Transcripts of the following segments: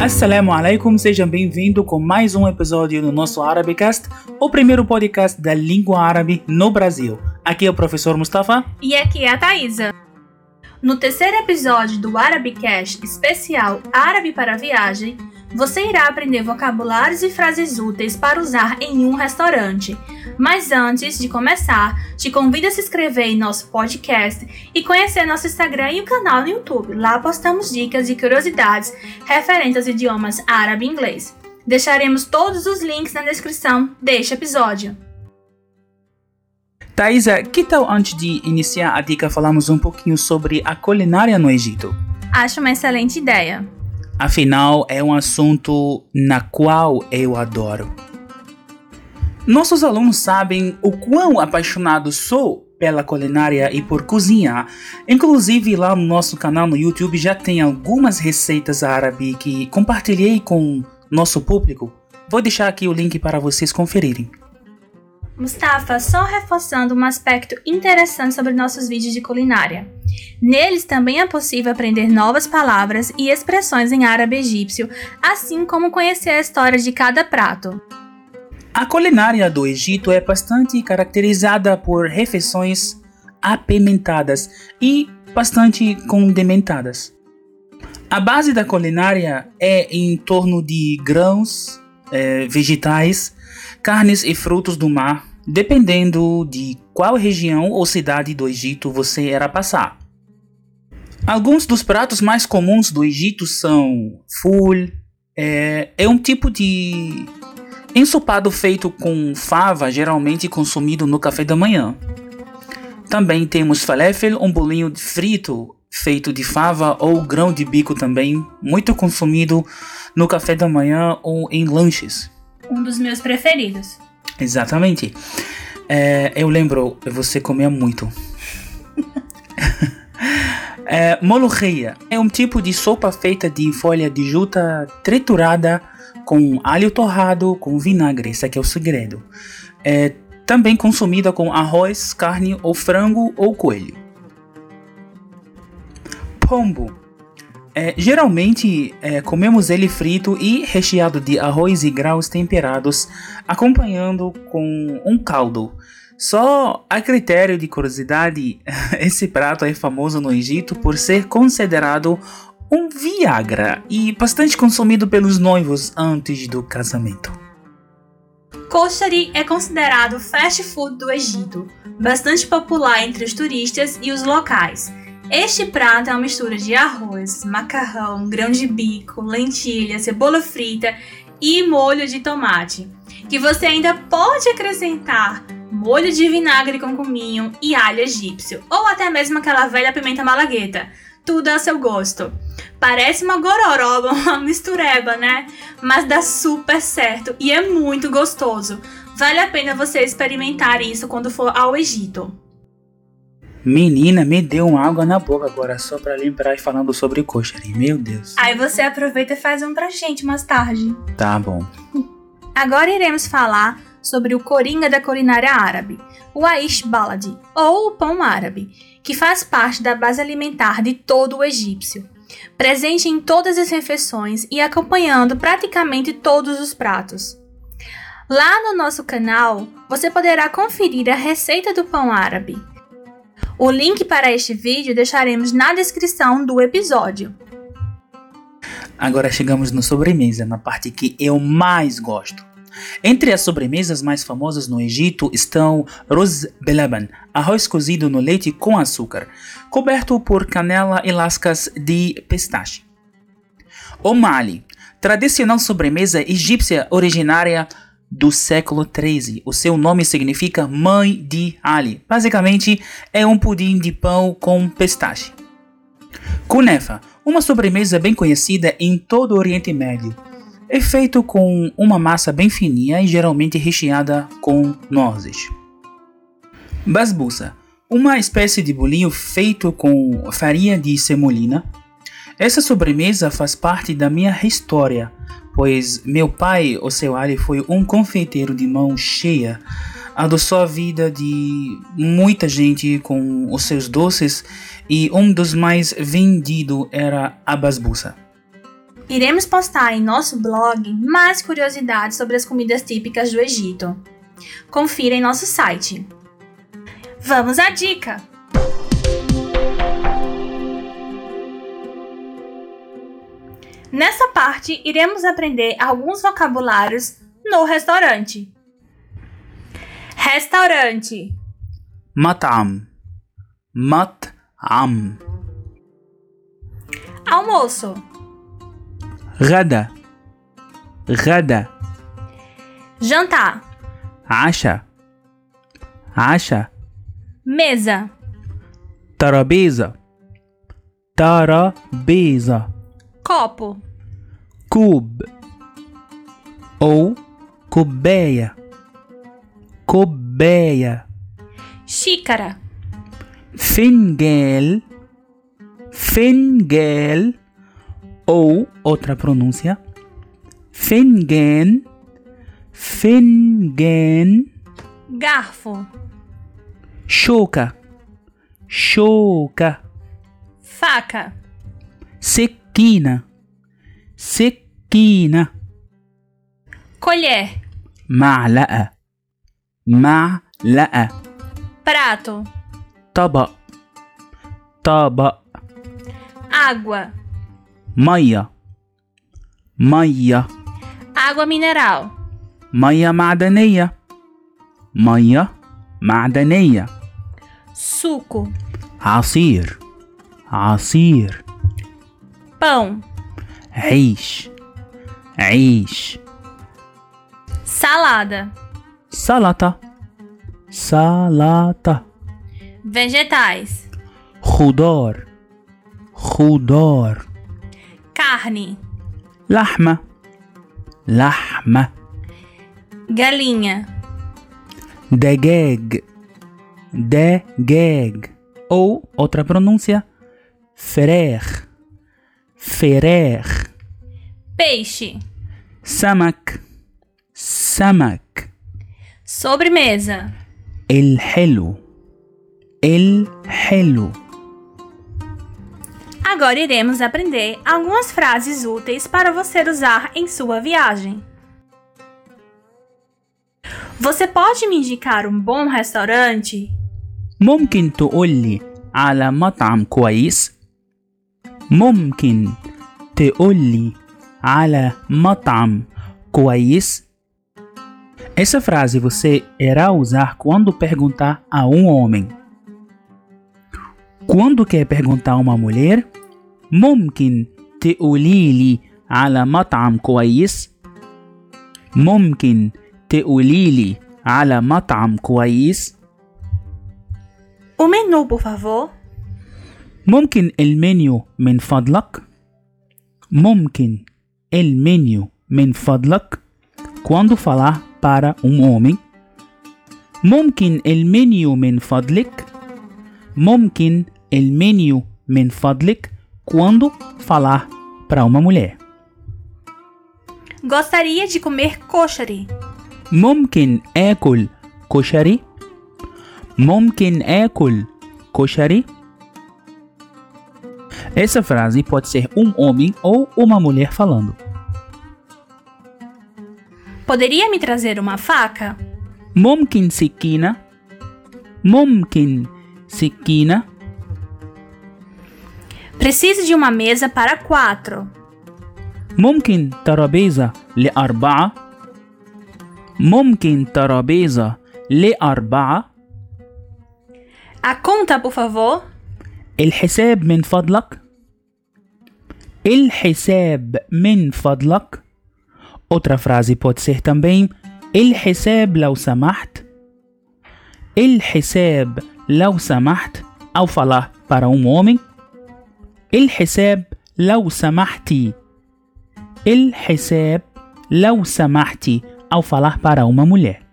Assalamu alaikum, sejam bem-vindos com mais um episódio do nosso Arabicast, o primeiro podcast da língua árabe no Brasil. Aqui é o professor Mustafa. E aqui é a Thaisa. No terceiro episódio do Arabicast especial Árabe para Viagem, você irá aprender vocabulários e frases úteis para usar em um restaurante. Mas antes de começar, te convido a se inscrever em nosso podcast e conhecer nosso Instagram e o canal no YouTube. Lá postamos dicas e curiosidades referentes aos idiomas árabe e inglês. Deixaremos todos os links na descrição deste episódio. Thaisa, que tal antes de iniciar a dica falamos um pouquinho sobre a culinária no Egito? Acho uma excelente ideia. Afinal, é um assunto na qual eu adoro. Nossos alunos sabem o quão apaixonado sou pela culinária e por cozinhar. Inclusive, lá no nosso canal no YouTube já tem algumas receitas árabes que compartilhei com nosso público. Vou deixar aqui o link para vocês conferirem. Mustafa, só reforçando um aspecto interessante sobre nossos vídeos de culinária. Neles também é possível aprender novas palavras e expressões em árabe egípcio, assim como conhecer a história de cada prato. A culinária do Egito é bastante caracterizada por refeições apimentadas e bastante condimentadas. A base da culinária é em torno de grãos, eh, vegetais, carnes e frutos do mar, dependendo de qual região ou cidade do Egito você era passar. Alguns dos pratos mais comuns do Egito são ful, é, é um tipo de ensopado feito com fava, geralmente consumido no café da manhã. Também temos falafel, um bolinho frito feito de fava ou grão de bico também, muito consumido no café da manhã ou em lanches. Um dos meus preferidos. Exatamente. É, eu lembro, você comia muito. é, molocheia é um tipo de sopa feita de folha de juta triturada com alho torrado com vinagre. Esse aqui é o segredo. É também consumida com arroz, carne ou frango ou coelho. Pombo é, geralmente é, comemos ele frito e recheado de arroz e grãos temperados, acompanhando com um caldo. Só a critério de curiosidade, esse prato é famoso no Egito por ser considerado um Viagra e bastante consumido pelos noivos antes do casamento. Koshari é considerado fast food do Egito, bastante popular entre os turistas e os locais. Este prato é uma mistura de arroz, macarrão, grão de bico, lentilha, cebola frita e molho de tomate, que você ainda pode acrescentar molho de vinagre com cominho e alho egípcio, ou até mesmo aquela velha pimenta malagueta, tudo a seu gosto. Parece uma gororoba, uma mistureba, né? Mas dá super certo e é muito gostoso. Vale a pena você experimentar isso quando for ao Egito. Menina, me deu uma água na boca agora só pra lembrar e falando sobre coxa Meu Deus. Aí você aproveita e faz um pra gente mais tarde. Tá bom. Agora iremos falar sobre o coringa da culinária árabe, o Aish Baladi, ou o pão árabe, que faz parte da base alimentar de todo o egípcio. Presente em todas as refeições e acompanhando praticamente todos os pratos. Lá no nosso canal, você poderá conferir a receita do pão árabe, o link para este vídeo deixaremos na descrição do episódio. Agora chegamos na sobremesa, na parte que eu mais gosto. Entre as sobremesas mais famosas no Egito estão Ruz Belaban, arroz cozido no leite com açúcar, coberto por canela e lascas de pistache. O Mali, tradicional sobremesa egípcia originária do século XIII. O seu nome significa Mãe de Ali. Basicamente, é um pudim de pão com pistache. Kunefa, uma sobremesa bem conhecida em todo o Oriente Médio. É feito com uma massa bem fininha e geralmente recheada com nozes. Basbousa, uma espécie de bolinho feito com farinha de semolina. Essa sobremesa faz parte da minha história pois meu pai, o seu Ali, foi um confeiteiro de mão cheia, adoçou a vida de muita gente com os seus doces e um dos mais vendidos era a basbusa. Iremos postar em nosso blog mais curiosidades sobre as comidas típicas do Egito. Confira em nosso site. Vamos à dica! Nessa parte, iremos aprender alguns vocabulários no restaurante. Restaurante. Matam. Matam. Almoço. Gada. Gada. Jantar. Acha. Acha. Mesa. Tarabeza. Tarabeza copo. Cube ou cobeia. Cobeia. Xícara. Fingel. Fingel ou outra pronúncia Fingen, Fingen. Garfo. Choca, choca. Faca. Se سكينة سكينة Colher. معلقة معلقة Prato. طبق طبق Água. مية مية Água mineral. مية معدنية مية معدنية Suco. عصير عصير Pão. عيش عيش Salada. سلطة سلطة Vegetais. خضار خضار Carne. لحمة لحمة Galinha. دجاج دجاج ou outra pronúncia فراخ فراخ Peixe. سمك سمك Sobremesa. الحلو الحلو Agora iremos aprender algumas frases úteis para você usar em sua viagem. Você pode me indicar um bom restaurante? ممكن تقولي على مطعم كويس ممكن تقولي على مطعم كويس Essa frase você irá usar quando perguntar a um homem. Quando quer perguntar a uma mulher, ممكن تقولي لي على مطعم كويس ممكن تقولي لي على مطعم كويس O menu, por favor. ممكن المنيو من فضلك ممكن المنيو من فضلك quando falar para um homem ممكن المنيو من فضلك ممكن المنيو من فضلك quando falar para uma mulher Gostaria de comer koshari. ممكن آكل كشري ممكن آكل كشري Essa frase pode ser um homem ou uma mulher falando. Poderia me trazer uma faca? ممكن سكينة ممكن سكينة Preciso de uma mesa para quatro. ممكن ترابيزة لأربعة ممكن ترابيزة لأربعة A conta, por favor. الحساب من فضلك الحساب من فضلك. Outra frase pode ser também الحساب لو سمحت. الحساب لو سمحت. ao falar para um homem. الحساب لو سمحتي. الحساب لو سمحتي. ao falar para uma mulher.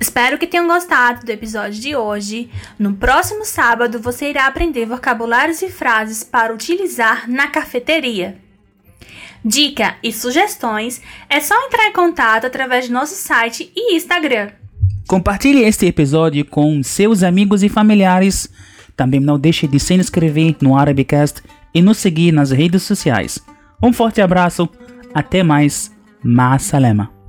Espero que tenham gostado do episódio de hoje. No próximo sábado você irá aprender vocabulários e frases para utilizar na cafeteria. Dica e sugestões é só entrar em contato através do nosso site e Instagram. Compartilhe este episódio com seus amigos e familiares. Também não deixe de se inscrever no Arabicast e nos seguir nas redes sociais. Um forte abraço, até mais, Ma Salema.